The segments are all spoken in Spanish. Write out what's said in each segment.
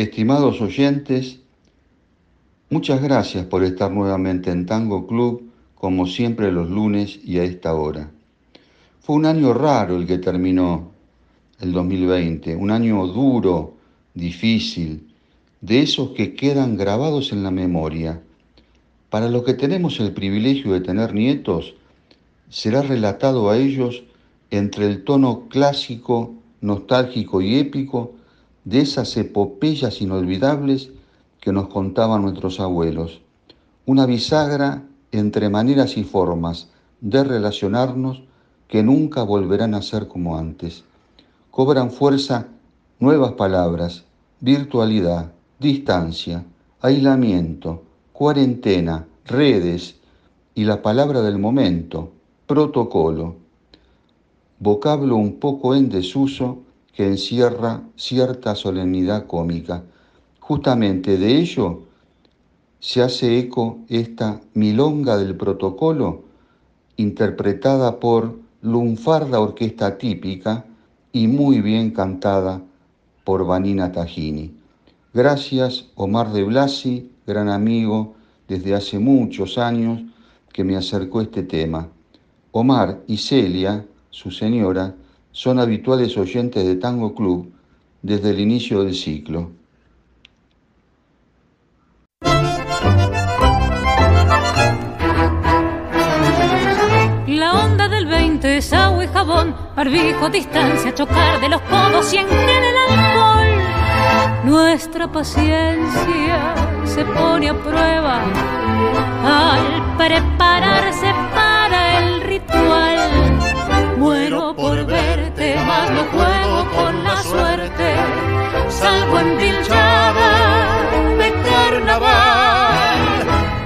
Estimados oyentes, muchas gracias por estar nuevamente en Tango Club, como siempre los lunes y a esta hora. Fue un año raro el que terminó el 2020, un año duro, difícil, de esos que quedan grabados en la memoria. Para los que tenemos el privilegio de tener nietos, será relatado a ellos entre el tono clásico, nostálgico y épico de esas epopeyas inolvidables que nos contaban nuestros abuelos. Una bisagra entre maneras y formas de relacionarnos que nunca volverán a ser como antes cobran fuerza nuevas palabras, virtualidad, distancia, aislamiento, cuarentena, redes y la palabra del momento, protocolo, vocablo un poco en desuso que encierra cierta solemnidad cómica. Justamente de ello se hace eco esta milonga del protocolo interpretada por lunfarda orquesta típica y muy bien cantada por Vanina Tajini. Gracias Omar de Blasi, gran amigo desde hace muchos años que me acercó este tema. Omar y Celia, su señora, son habituales oyentes de Tango Club desde el inicio del ciclo. es agua y jabón, barbijo, distancia, chocar de los codos y en el alcohol. Nuestra paciencia se pone a prueba al prepararse para el ritual. Muero por verte, mas no juego con la suerte, salgo en de carnaval.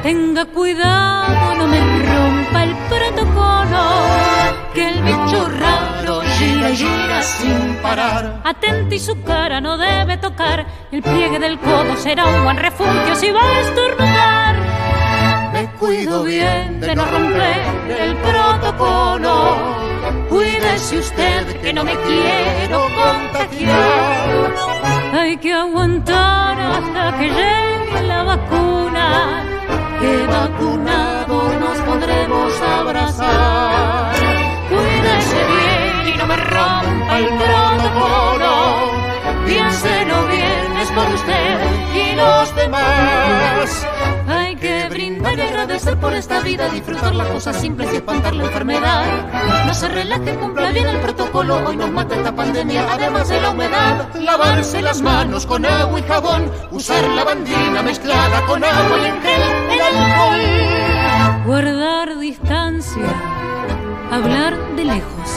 Tenga cuidado, no me rompa el protocolo que el bicho raro gira y gira sin parar. Atenta y su cara no debe tocar, el pliegue del codo será un buen refugio si va a estornudar. Me cuido bien de no romper el protocolo. Cuídese usted que no me quiero contagiar. Hay que aguantar hasta que llegue la vacuna, que vacunado nos podremos abrazar bien y no me rompa el protocolo. Piénselo bien, es por usted y los demás. Y agradecer por esta vida, disfrutar las cosas simples y espantar la enfermedad. No se relaje, cumpla bien el protocolo, hoy nos mata esta pandemia, además de la humedad. Lavarse las manos con agua y jabón, usar la bandina mezclada con agua y en gel, el alcohol. Guardar distancia hablar de lejos.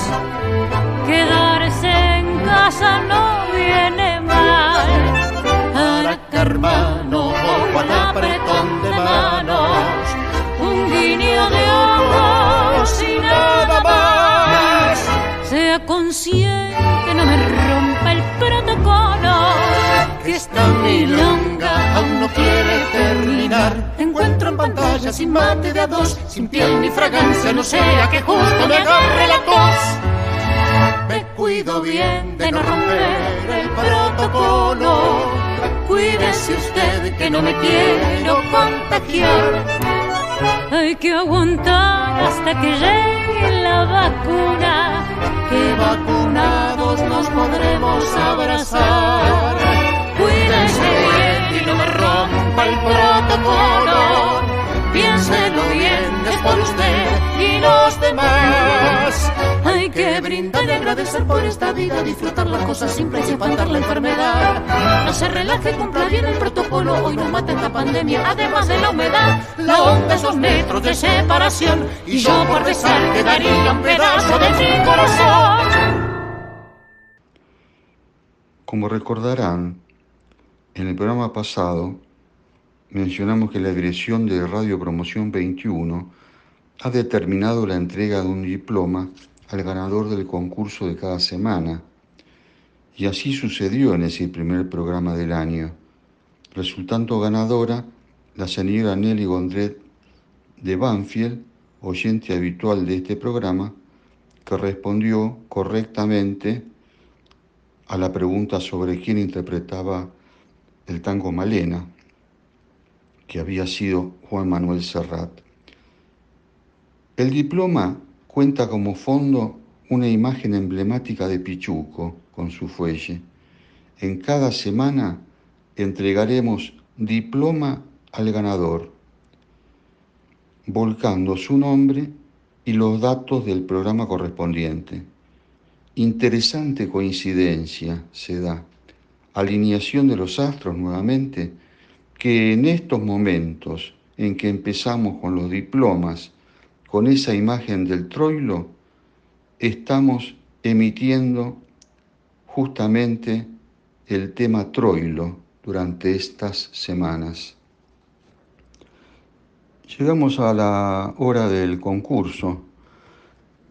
Quedarse en casa no viene mal. Para hermano, ojo al apretón de guiño de ojos y nada más. Sea consciente, no me rompa el protocolo, que esta milonga aún no quiere terminar. Te encuentro en pantalla sin mate de a dos, sin piel ni fragancia, no sea que justo me agarre la tos. Me cuido bien de no romper el protocolo. Cuídese usted que no me quiero contagiar. Hay que aguantar hasta que llegue la vacuna, que vacunados nos podremos abrazar. Cuídese bien y no me rompa el protocolo. Piénselo bien, es por usted y los demás. Hay que brindar y agradecer por esta vida, disfrutar las cosas simples y espantar la enfermedad. No se relaje, cumpla bien el protocolo, hoy no mata esta pandemia, además de la humedad. La onda esos metros de separación, y yo por besar quedaría un pedazo de mi corazón. Como recordarán, en el programa pasado mencionamos que la dirección de Radio Promoción 21 ha determinado la entrega de un diploma al ganador del concurso de cada semana. Y así sucedió en ese primer programa del año, resultando ganadora la señora Nelly Gondret de Banfield, oyente habitual de este programa, que respondió correctamente a la pregunta sobre quién interpretaba el tango Malena, que había sido Juan Manuel Serrat. El diploma cuenta como fondo una imagen emblemática de Pichuco con su fuelle. En cada semana entregaremos diploma al ganador, volcando su nombre y los datos del programa correspondiente. Interesante coincidencia se da, alineación de los astros nuevamente, que en estos momentos en que empezamos con los diplomas, con esa imagen del troilo, estamos emitiendo justamente el tema troilo durante estas semanas. Llegamos a la hora del concurso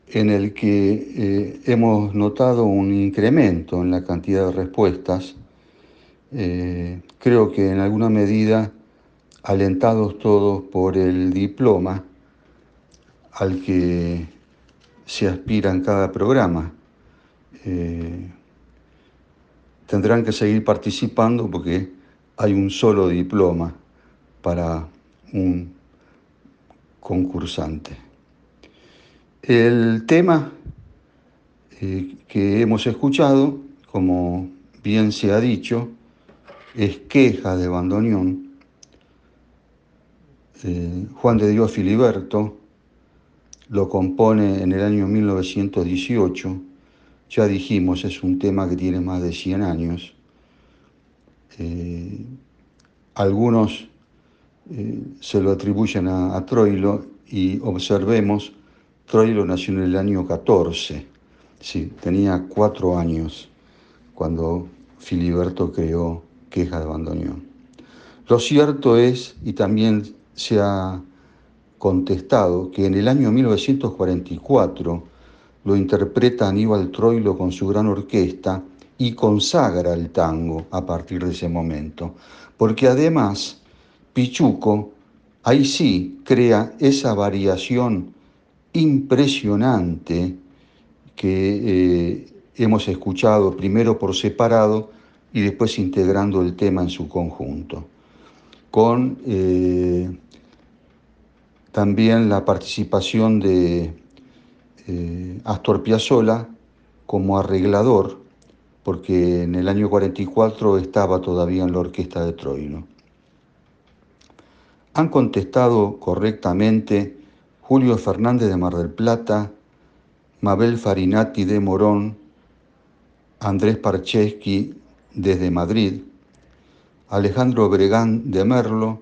en el que eh, hemos notado un incremento en la cantidad de respuestas, eh, creo que en alguna medida alentados todos por el diploma al que se aspira en cada programa. Eh, tendrán que seguir participando porque hay un solo diploma para un concursante. El tema eh, que hemos escuchado, como bien se ha dicho, es queja de bandoneón. Eh, Juan de Dios Filiberto lo compone en el año 1918. Ya dijimos, es un tema que tiene más de 100 años. Eh, algunos se lo atribuyen a Troilo y observemos Troilo nació en el año 14, sí, tenía cuatro años cuando Filiberto creó Queja de Bandoneón. Lo cierto es, y también se ha contestado, que en el año 1944 lo interpreta Aníbal Troilo con su gran orquesta y consagra el tango a partir de ese momento, porque además Pichuco ahí sí crea esa variación impresionante que eh, hemos escuchado primero por separado y después integrando el tema en su conjunto, con eh, también la participación de eh, Astor Piazzolla como arreglador, porque en el año 44 estaba todavía en la orquesta de Troilo. Han contestado correctamente Julio Fernández de Mar del Plata, Mabel Farinati de Morón, Andrés Parcheski desde Madrid, Alejandro Bregán de Merlo,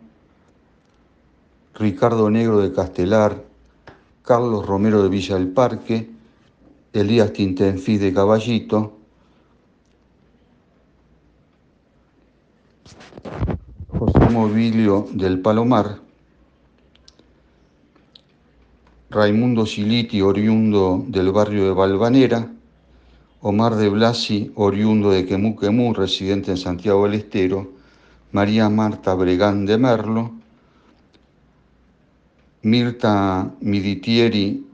Ricardo Negro de Castelar, Carlos Romero de Villa del Parque, Elías Tintenfi de Caballito, José Movilio del Palomar, Raimundo Siliti, oriundo del barrio de Valvanera, Omar de Blasi, oriundo de Quemú residente en Santiago del Estero, María Marta Bregán de Merlo, Mirta Miditieri,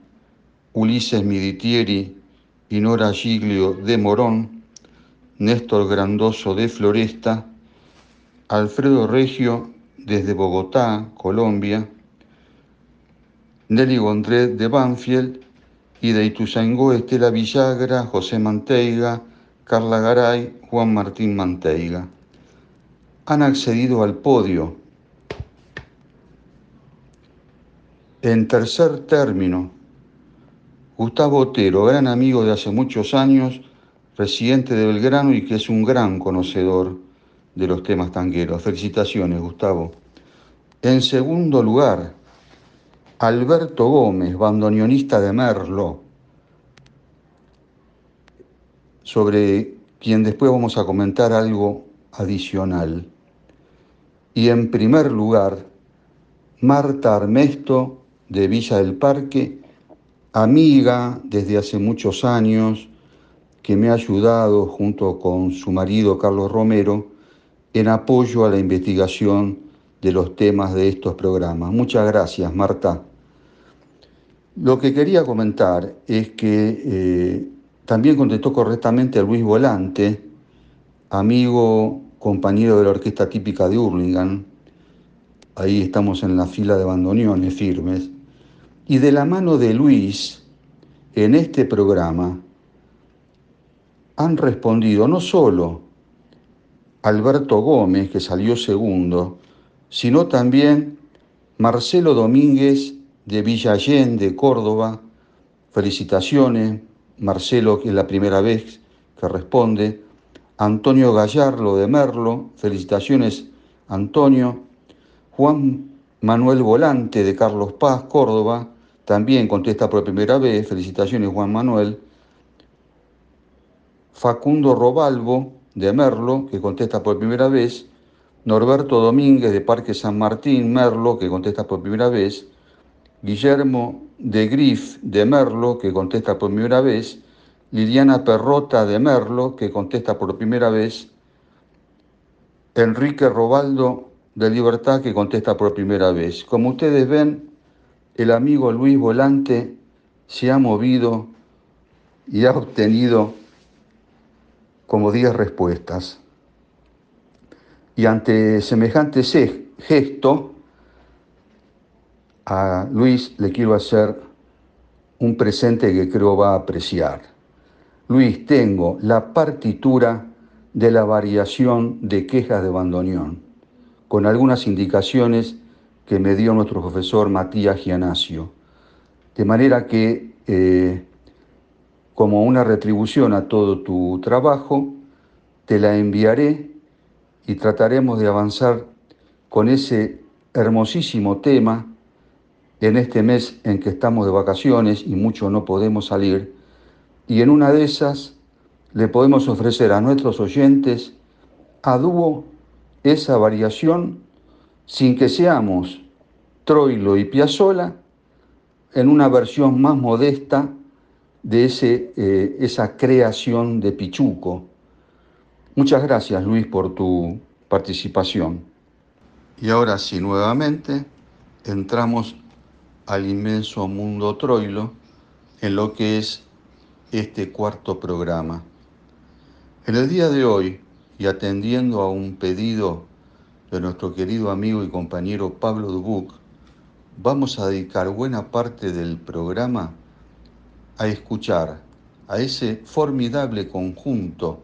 Ulises Miditieri y Nora Giglio de Morón, Néstor Grandoso de Floresta, Alfredo Regio desde Bogotá, Colombia, Nelly Gondret de Banfield y de Ituzaingó Estela Villagra, José Manteiga, Carla Garay, Juan Martín Manteiga. Han accedido al podio. En tercer término, Gustavo Otero, gran amigo de hace muchos años, residente de Belgrano y que es un gran conocedor de los temas tangueros. Felicitaciones, Gustavo. En segundo lugar, Alberto Gómez, bandoneonista de Merlo, sobre quien después vamos a comentar algo adicional. Y en primer lugar, Marta Armesto de Villa del Parque, amiga desde hace muchos años, que me ha ayudado junto con su marido Carlos Romero en apoyo a la investigación de los temas de estos programas. Muchas gracias, Marta. Lo que quería comentar es que eh, también contestó correctamente a Luis Volante, amigo, compañero de la orquesta típica de Hurlingham. Ahí estamos en la fila de bandoneones firmes. Y de la mano de Luis, en este programa, han respondido no solo Alberto Gómez, que salió segundo, sino también Marcelo Domínguez de Villallén de Córdoba. Felicitaciones, Marcelo, que es la primera vez que responde. Antonio Gallardo de Merlo, felicitaciones, Antonio. Juan Manuel Volante de Carlos Paz, Córdoba, también contesta por primera vez, felicitaciones, Juan Manuel. Facundo Robalvo de Merlo, que contesta por primera vez, Norberto Domínguez de Parque San Martín, Merlo, que contesta por primera vez, Guillermo de Grif de Merlo, que contesta por primera vez, Liliana Perrota de Merlo, que contesta por primera vez, Enrique Robaldo de Libertad, que contesta por primera vez. Como ustedes ven, el amigo Luis Volante se ha movido y ha obtenido como 10 respuestas. Y ante semejante gesto, a Luis le quiero hacer un presente que creo va a apreciar. Luis, tengo la partitura de la variación de quejas de bandoneón, con algunas indicaciones que me dio nuestro profesor Matías Gianasio. De manera que eh, como una retribución a todo tu trabajo, te la enviaré y trataremos de avanzar con ese hermosísimo tema en este mes en que estamos de vacaciones y mucho no podemos salir. Y en una de esas le podemos ofrecer a nuestros oyentes a dúo esa variación sin que seamos Troilo y Piazzola en una versión más modesta de ese, eh, esa creación de Pichuco. Muchas gracias Luis por tu participación. Y ahora sí, nuevamente entramos al inmenso mundo Troilo en lo que es este cuarto programa. En el día de hoy, y atendiendo a un pedido de nuestro querido amigo y compañero Pablo Dubuc, vamos a dedicar buena parte del programa a escuchar a ese formidable conjunto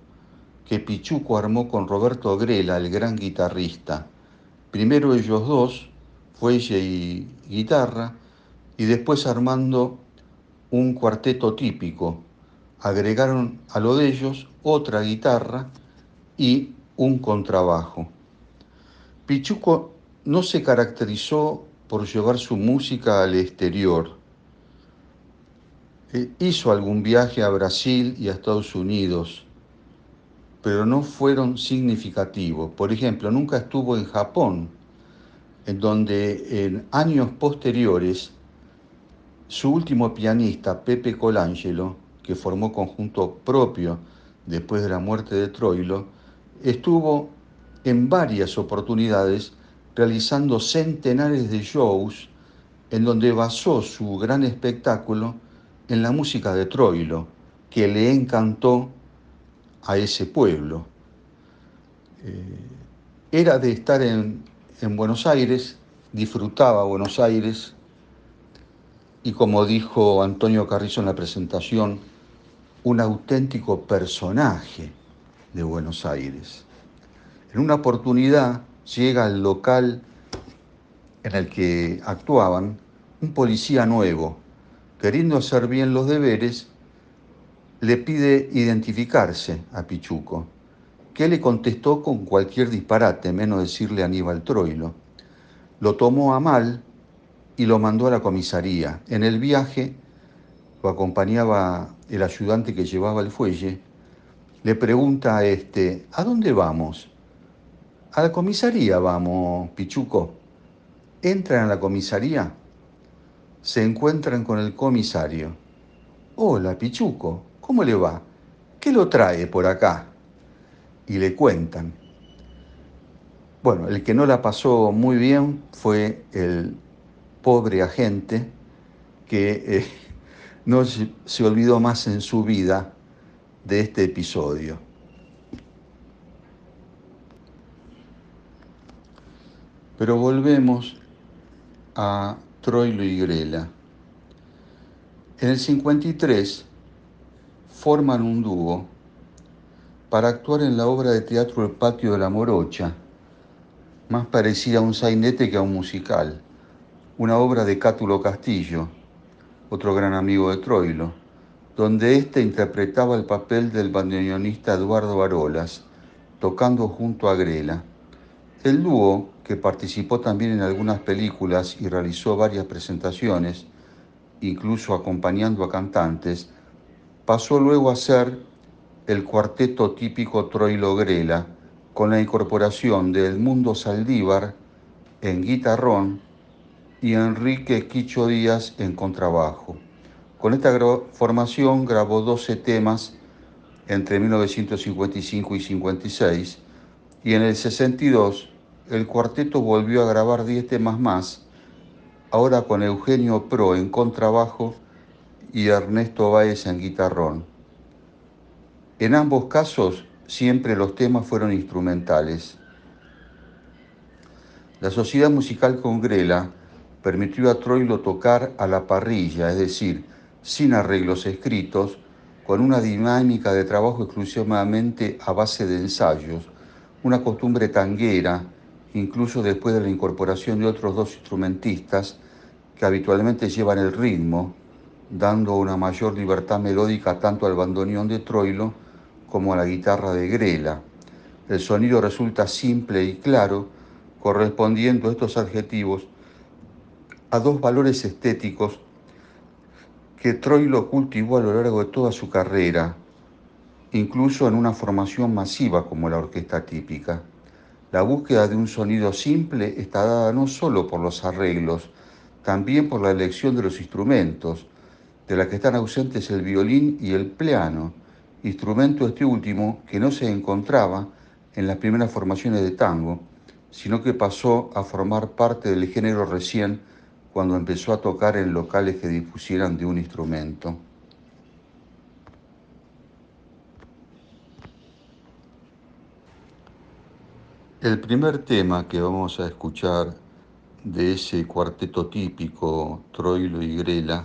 que Pichuco armó con Roberto Grela, el gran guitarrista. Primero ellos dos, fuelle y guitarra, y después armando un cuarteto típico. Agregaron a lo de ellos otra guitarra y un contrabajo. Pichuco no se caracterizó por llevar su música al exterior, eh, hizo algún viaje a Brasil y a Estados Unidos, pero no fueron significativos. Por ejemplo, nunca estuvo en Japón, en donde en años posteriores su último pianista, Pepe Colangelo, que formó conjunto propio después de la muerte de Troilo, estuvo en varias oportunidades realizando centenares de shows en donde basó su gran espectáculo en la música de Troilo, que le encantó a ese pueblo. Eh, era de estar en, en Buenos Aires, disfrutaba Buenos Aires, y como dijo Antonio Carrizo en la presentación, un auténtico personaje de Buenos Aires. En una oportunidad llega al local en el que actuaban un policía nuevo, queriendo hacer bien los deberes, le pide identificarse a Pichuco, que le contestó con cualquier disparate, menos decirle Aníbal Troilo. Lo tomó a mal y lo mandó a la comisaría. En el viaje lo acompañaba el ayudante que llevaba el fuelle le pregunta a este, ¿a dónde vamos? A la comisaría vamos, Pichuco. Entran a la comisaría, se encuentran con el comisario. Hola, Pichuco, ¿cómo le va? ¿Qué lo trae por acá? Y le cuentan. Bueno, el que no la pasó muy bien fue el pobre agente que eh, no se olvidó más en su vida de este episodio. Pero volvemos a Troilo y Grela. En el 53 forman un dúo para actuar en la obra de teatro El Patio de la Morocha, más parecida a un sainete que a un musical, una obra de Cátulo Castillo, otro gran amigo de Troilo, donde éste interpretaba el papel del bandoneonista Eduardo Arolas, tocando junto a Grela. El dúo, que participó también en algunas películas y realizó varias presentaciones, incluso acompañando a cantantes, pasó luego a ser el cuarteto típico Troilo Grela, con la incorporación de Edmundo Saldívar en guitarrón y Enrique Quicho Díaz en contrabajo. Con esta formación grabó 12 temas entre 1955 y 56 y en el 62 el cuarteto volvió a grabar 10 temas más, ahora con Eugenio Pro en contrabajo y Ernesto Báez en guitarrón. En ambos casos siempre los temas fueron instrumentales. La Sociedad Musical Congrela permitió a Troilo tocar a la parrilla, es decir, sin arreglos escritos, con una dinámica de trabajo exclusivamente a base de ensayos, una costumbre tanguera, incluso después de la incorporación de otros dos instrumentistas que habitualmente llevan el ritmo, dando una mayor libertad melódica tanto al bandoneón de Troilo como a la guitarra de Grela. El sonido resulta simple y claro, correspondiendo a estos adjetivos a dos valores estéticos que Troilo cultivó a lo largo de toda su carrera, incluso en una formación masiva como la orquesta típica. La búsqueda de un sonido simple está dada no solo por los arreglos, también por la elección de los instrumentos, de la que están ausentes el violín y el piano, instrumento este último que no se encontraba en las primeras formaciones de tango, sino que pasó a formar parte del género recién cuando empezó a tocar en locales que dispusieran de un instrumento. El primer tema que vamos a escuchar de ese cuarteto típico Troilo y Grela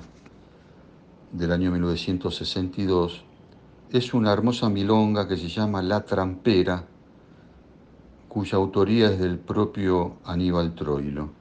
del año 1962 es una hermosa milonga que se llama La Trampera, cuya autoría es del propio Aníbal Troilo.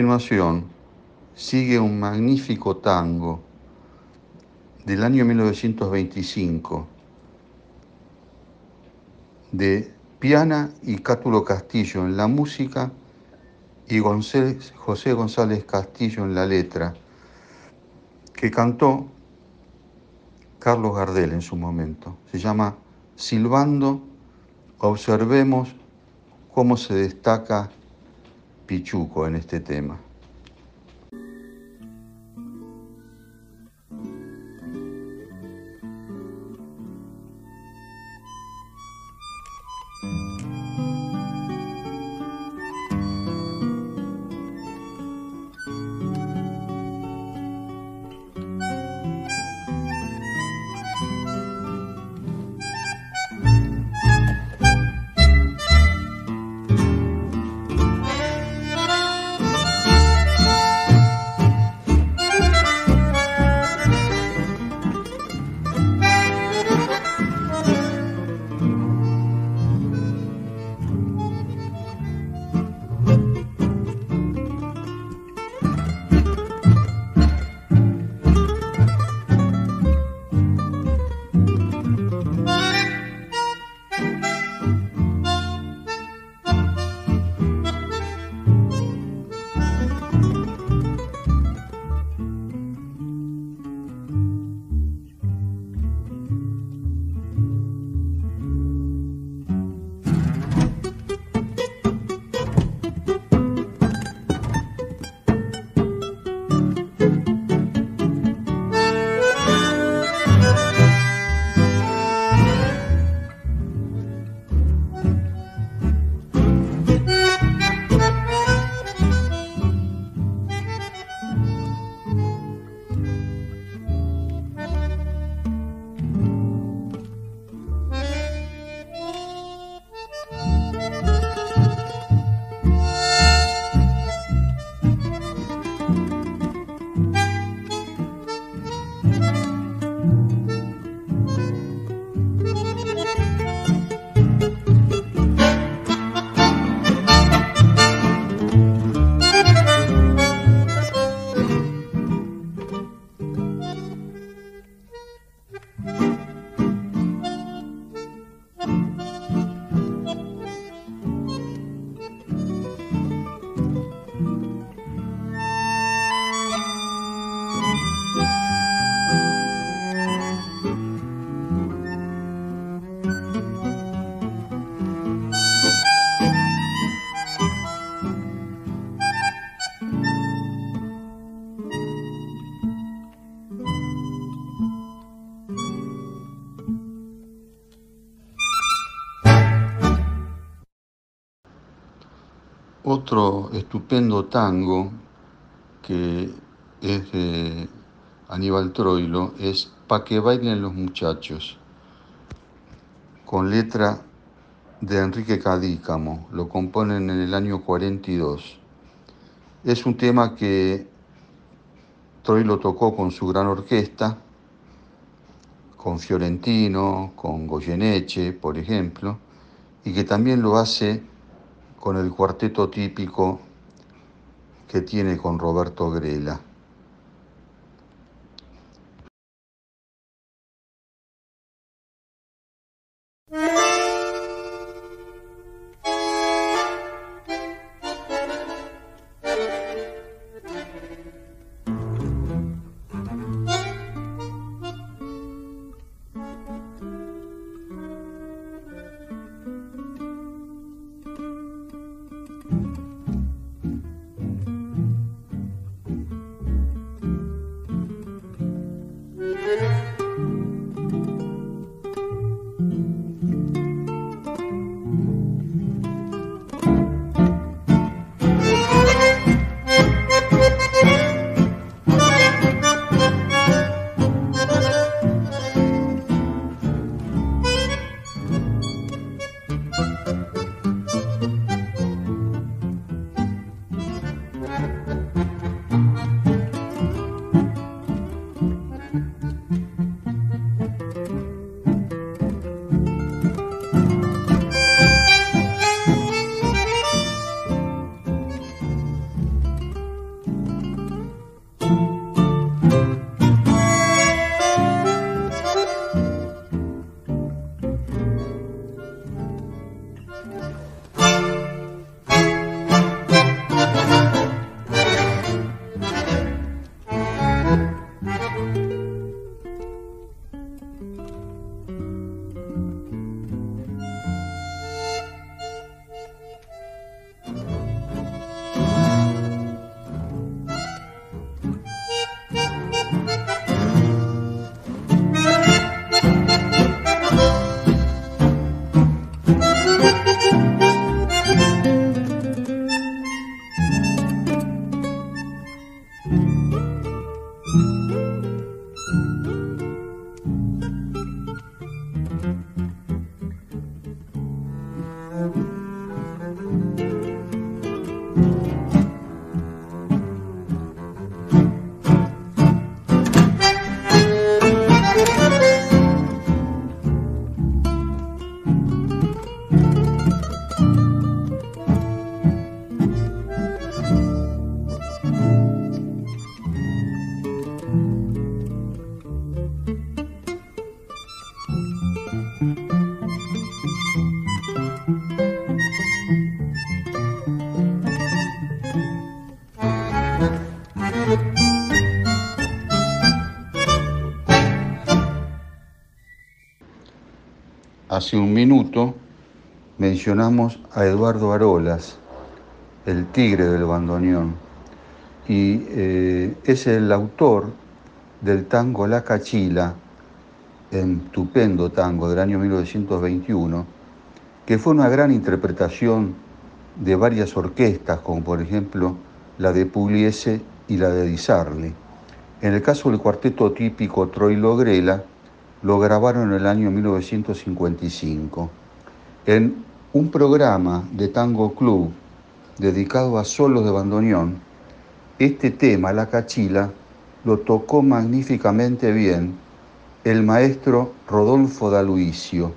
Continuación sigue un magnífico tango del año 1925 de Piana y Cátulo Castillo en la música y José González Castillo en la letra, que cantó Carlos Gardel en su momento. Se llama Silbando, observemos cómo se destaca Pichuco en este tema. Otro estupendo tango que es de Aníbal Troilo es Pa' que bailen los muchachos, con letra de Enrique Cadícamo, lo componen en el año 42. Es un tema que Troilo tocó con su gran orquesta, con Fiorentino, con Goyeneche, por ejemplo, y que también lo hace con el cuarteto típico que tiene con Roberto Grela. Hace un minuto mencionamos a Eduardo Arolas, el tigre del bandoneón, y eh, es el autor del tango La Cachila, estupendo tango del año 1921, que fue una gran interpretación de varias orquestas, como por ejemplo la de Pugliese y la de Di Sarli. En el caso del cuarteto típico Troilo Grela, lo grabaron en el año 1955. En un programa de Tango Club dedicado a solos de bandoneón, este tema, la cachila, lo tocó magníficamente bien el maestro Rodolfo Daluicio.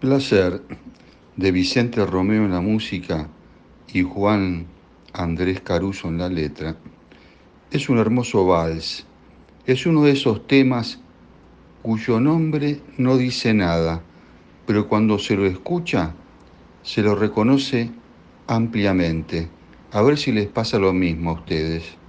Placer de Vicente Romeo en la música y Juan Andrés Caruso en la letra. Es un hermoso vals. Es uno de esos temas cuyo nombre no dice nada, pero cuando se lo escucha, se lo reconoce ampliamente. A ver si les pasa lo mismo a ustedes.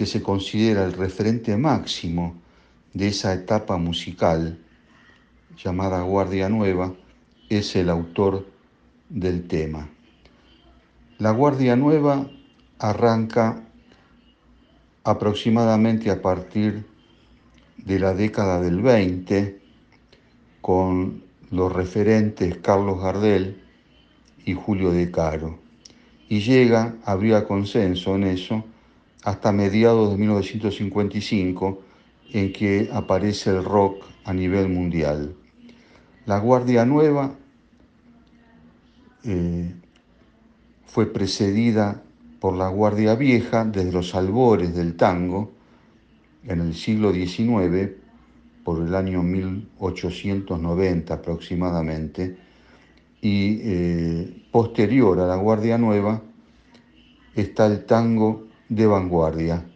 Que se considera el referente máximo de esa etapa musical llamada Guardia Nueva, es el autor del tema. La Guardia Nueva arranca aproximadamente a partir de la década del 20 con los referentes Carlos Gardel, y Julio De Caro. Y llega, habría consenso en eso, hasta mediados de 1955, en que aparece el rock a nivel mundial. La Guardia Nueva eh, fue precedida por la Guardia Vieja desde los albores del tango en el siglo XIX, por el año 1890 aproximadamente, y eh, posterior a la Guardia Nueva está el tango de vanguardia.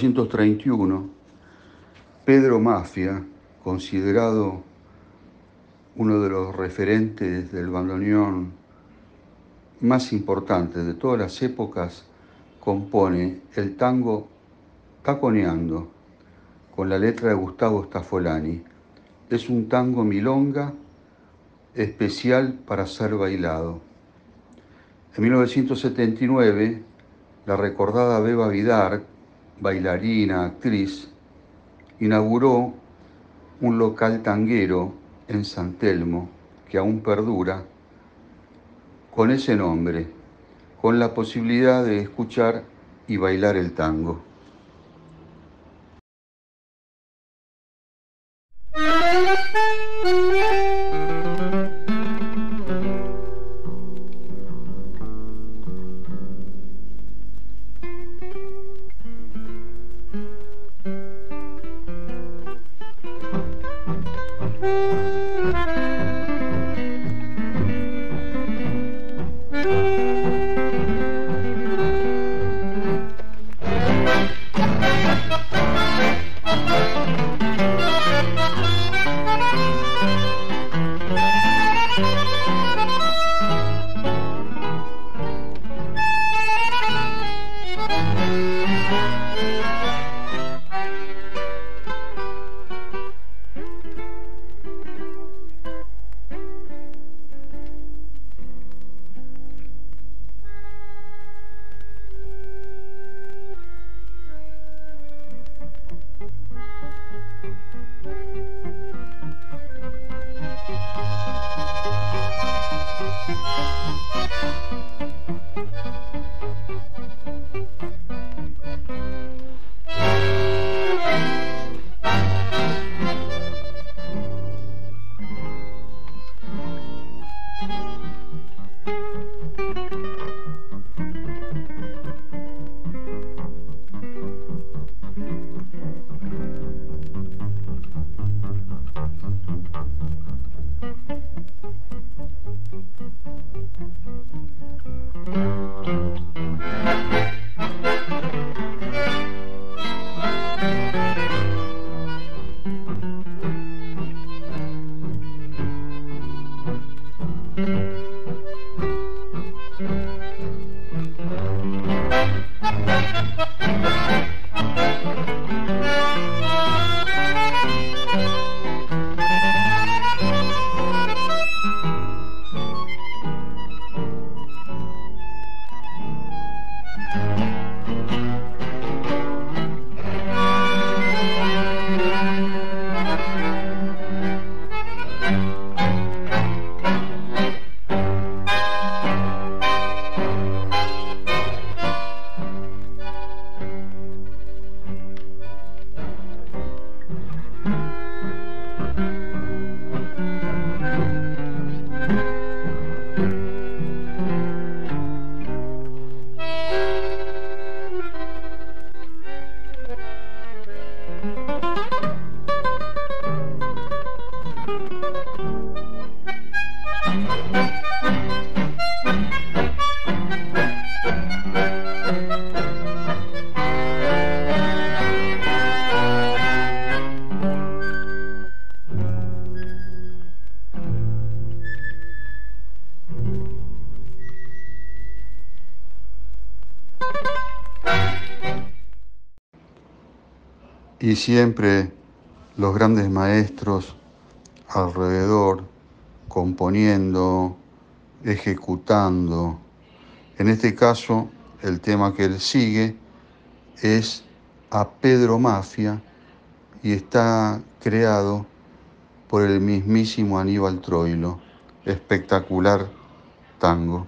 1931, Pedro Mafia, considerado uno de los referentes del bandoneón más importantes de todas las épocas, compone el tango Taconeando con la letra de Gustavo Staffolani. Es un tango milonga especial para ser bailado. En 1979, la recordada Beba Vidar, bailarina, actriz, inauguró un local tanguero en San Telmo que aún perdura con ese nombre, con la posibilidad de escuchar y bailar el tango. Y siempre los grandes maestros alrededor, componiendo, ejecutando. En este caso, el tema que él sigue es a Pedro Mafia y está creado por el mismísimo Aníbal Troilo. Espectacular tango.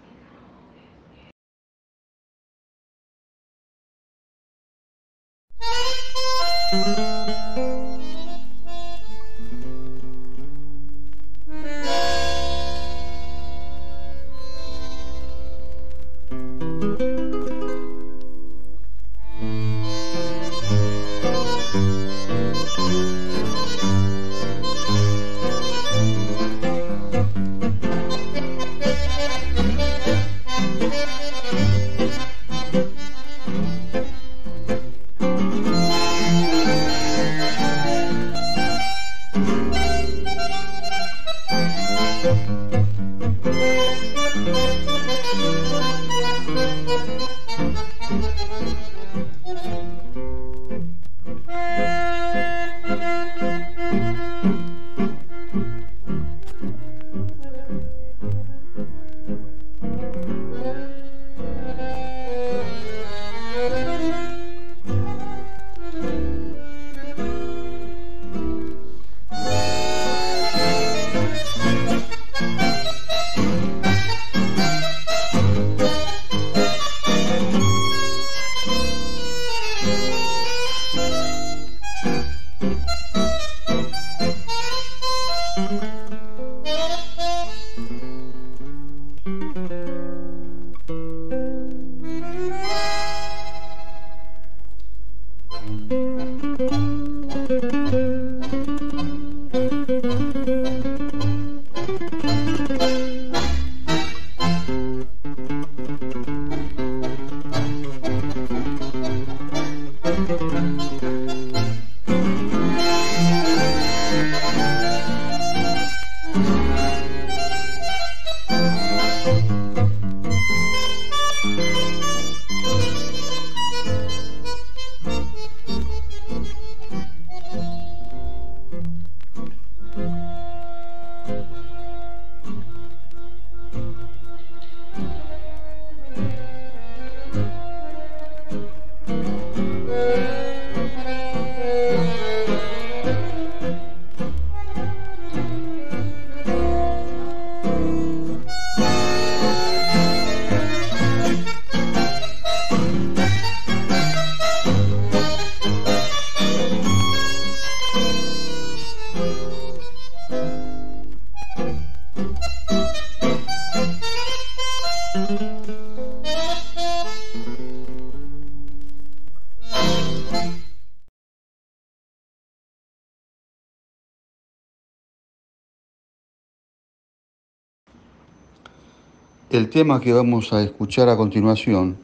El tema que vamos a escuchar a continuación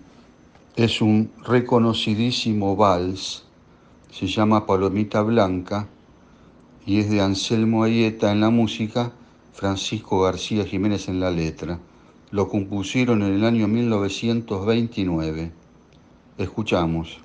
es un reconocidísimo vals, se llama Palomita Blanca y es de Anselmo Ayeta en la música, Francisco García Jiménez en la letra. Lo compusieron en el año 1929. Escuchamos.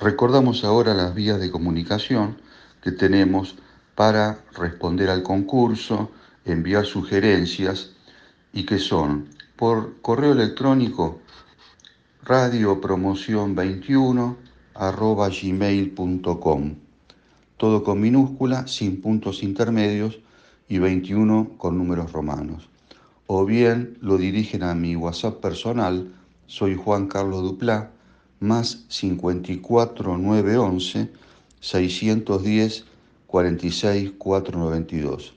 Recordamos ahora las vías de comunicación que tenemos para responder al concurso, enviar sugerencias y que son por correo electrónico radiopromoción21 arroba gmail.com todo con minúscula, sin puntos intermedios y 21 con números romanos. O bien lo dirigen a mi WhatsApp personal, soy Juan Carlos Duplá, más 54 911 610 46 492.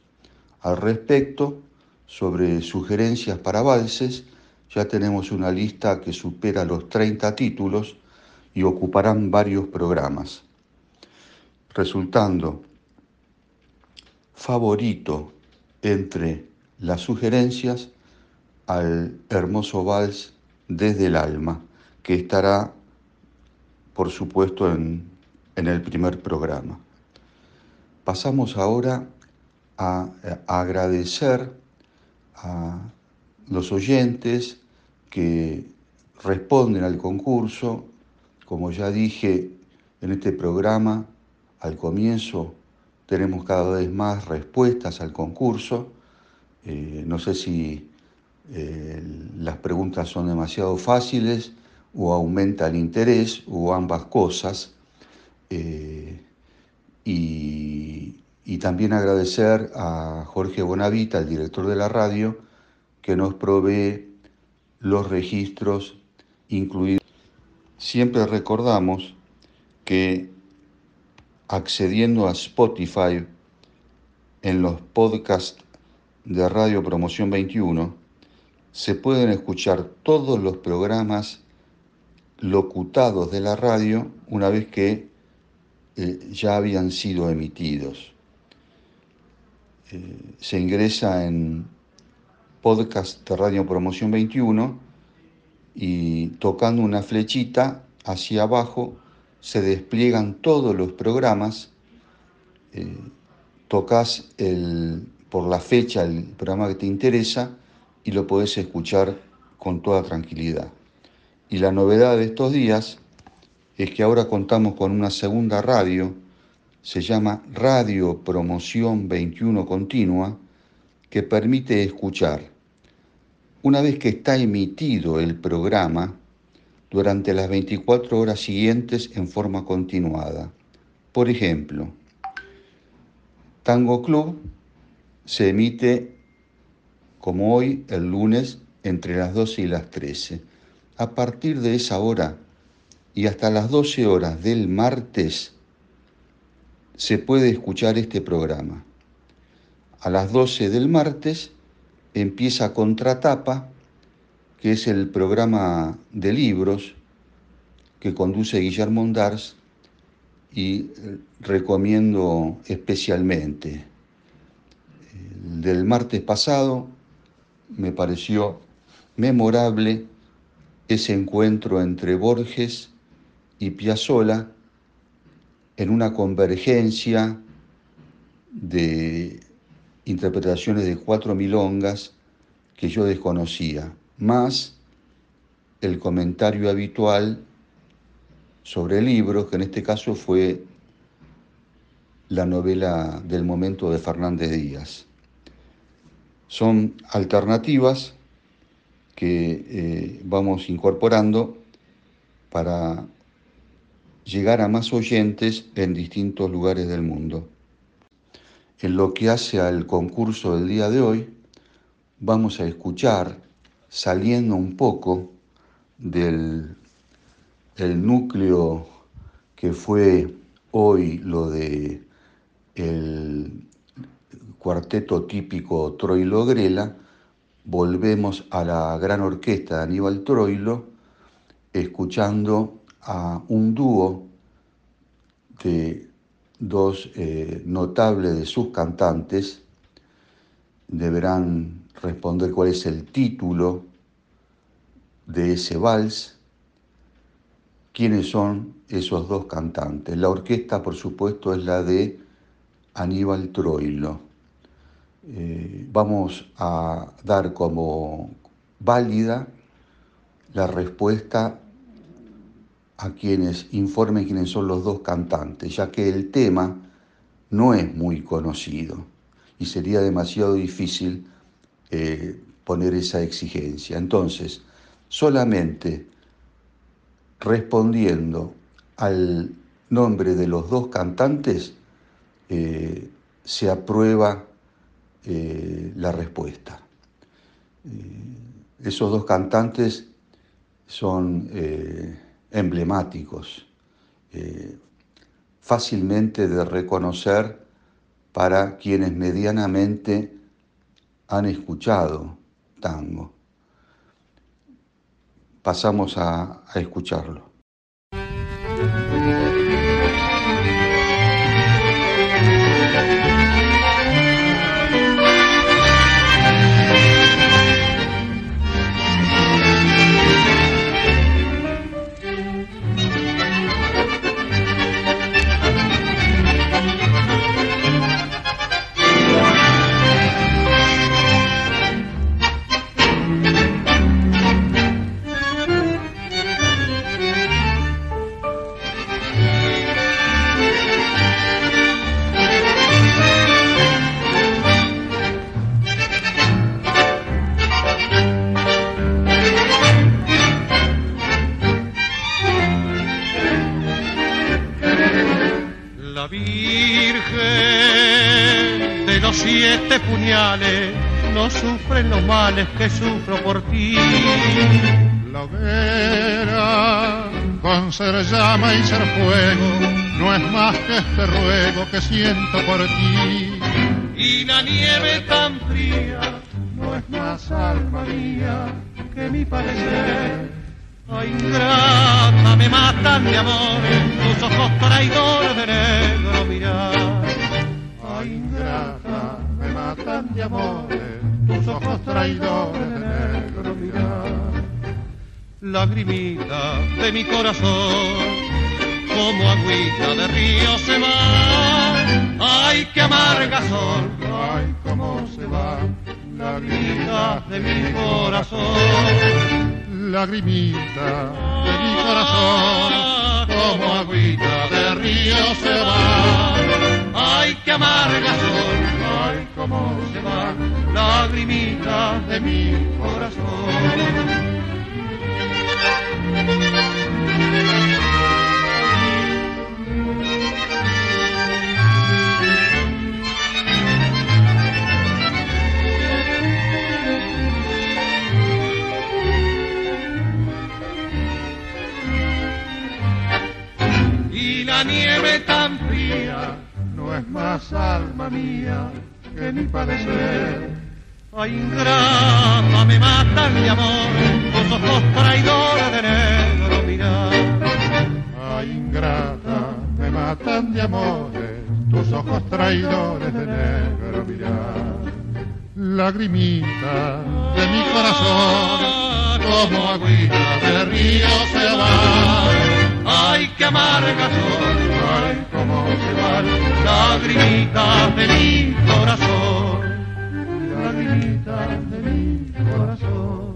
Al respecto, sobre sugerencias para valses, ya tenemos una lista que supera los 30 títulos y ocuparán varios programas, resultando favorito entre las sugerencias al hermoso vals Desde el Alma, que estará por supuesto, en, el primer programa. Pasamos ahora a, a agradecer a los oyentes que responden al concurso. Como ya dije en este programa, al comienzo tenemos cada vez más respuestas al concurso. Eh, no sé si eh, las preguntas son demasiado fáciles o aumenta el interés o ambas cosas. Eh, y, también agradecer a Jorge Bonavita, el director de la radio, que nos provee los registros incluidos. Siempre recordamos que accediendo a Spotify en los podcasts de Radio Promoción 21, se pueden escuchar todos los programas locutados de la radio una vez que eh, ya habían sido emitidos. Eh, se ingresa en podcast de Radio Promoción 21 y tocando una flechita hacia abajo se despliegan todos los programas. Eh, tocas el, por la fecha el programa que te interesa y lo podés escuchar con toda tranquilidad. Y la novedad de estos días es que ahora contamos con una segunda radio, se llama Radio Promoción 21 Continua, que permite escuchar, una vez que está emitido el programa, durante las 24 horas siguientes en forma continuada. Por ejemplo, Tango Club se emite como hoy el lunes entre las 12 y las 13 a partir de esa hora y hasta las 12 horas del martes se puede escuchar este programa. A las 12 del martes empieza Contratapa, que es el programa de libros que conduce Guillermo Ondars, y recomiendo especialmente. El del martes pasado me pareció memorable ese encuentro entre Borges y Piazzolla en una convergencia de interpretaciones de cuatro milongas que yo desconocía, más el comentario habitual sobre el libro, que en este caso fue la novela del momento de Fernández Díaz. Son alternativas que eh, vamos incorporando para llegar a más oyentes en distintos lugares del mundo. En lo que hace al concurso del día de hoy, vamos a escuchar, saliendo un poco del el núcleo que fue hoy lo de el cuarteto típico Troilo Grela, volvemos a la gran orquesta de Aníbal Troilo, escuchando a un dúo de dos eh, notables de sus cantantes. Deberán responder cuál es el título de ese vals. ¿Quiénes son esos dos cantantes? La orquesta, por supuesto, es la de Aníbal Troilo. Eh, vamos a dar como válida la respuesta a quienes informen quiénes son los dos cantantes, ya que el tema no es muy conocido y sería demasiado difícil eh, poner esa exigencia. Entonces, solamente respondiendo al nombre de los dos cantantes, eh, se aprueba eh, la respuesta. esos dos cantantes son emblemáticos, eh, fácilmente de reconocer para quienes medianamente han escuchado tango. Pasamos a escucharlo. Males que sufro por ti. La hoguera, con ser llama y ser fuego, no es más que este ruego que siento por ti. Y la nieve tan fría, no es más alma mía que mi parecer. Ay, ingrata, me matan de amor, tus ojos traidores de negro mirar. Ay, ingrata, matan de amores, tus ojos traidores de negro mirar. Lagrimita de mi corazón, como agüita de río se va. Ay, qué amarga sol, ay, cómo se va. Lagrimita de mi corazón, lagrimita de mi corazón, como agüita de río se va. Ay, qué amarga sol cómo se va, lagrimita de mi corazón. Y la nieve tan fría no es más alma mía que mi padecer. Ay, ingrata, me matan de amor, tus ojos traidores de negro mirar. Ay, ingrata, me matan de amores, tus ojos traidores de negro mirar. Lagrimita de mi corazón, como agüita de río se va. Ay, qué amarga son, ay, cómo se van, lagrimita de mi corazón, lagrimita de mi corazón.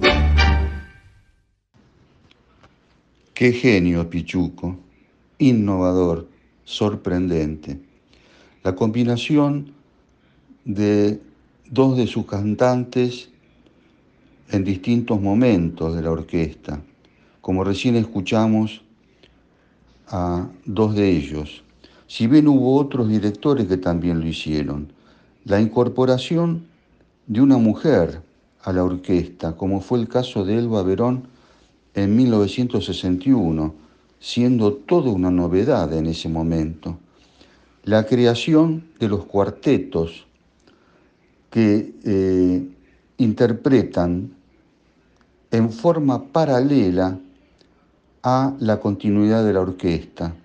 Qué genio, Pichuco, innovador, sorprendente. La combinación de dos de sus cantantes en distintos momentos de la orquesta, como recién escuchamos a dos de ellos. Si bien hubo otros directores que también lo hicieron, la incorporación de una mujer a la orquesta, como fue el caso de Elba Verón en 1961, siendo toda una novedad en ese momento. La creación de los cuartetos que eh, interpretan en forma paralela a la continuidad de la orquesta.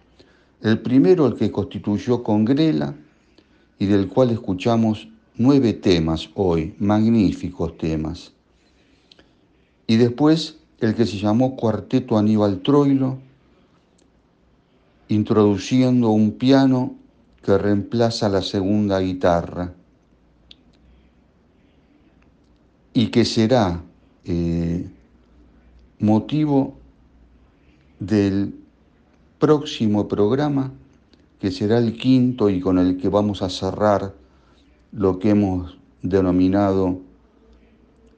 El primero, el que constituyó con Grela y del cual escuchamos nueve temas hoy, magníficos temas. Y después el que se llamó Cuarteto Aníbal Troilo, introduciendo un piano que reemplaza la segunda guitarra y que será eh, motivo del próximo programa, que será el quinto y con el que vamos a cerrar lo que hemos denominado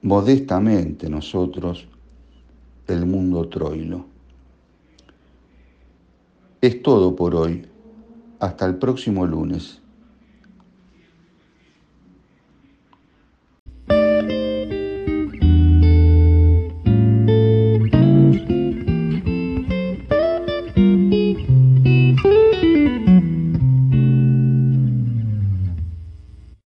modestamente nosotros el mundo troilo. Es todo por hoy. Hasta el próximo lunes.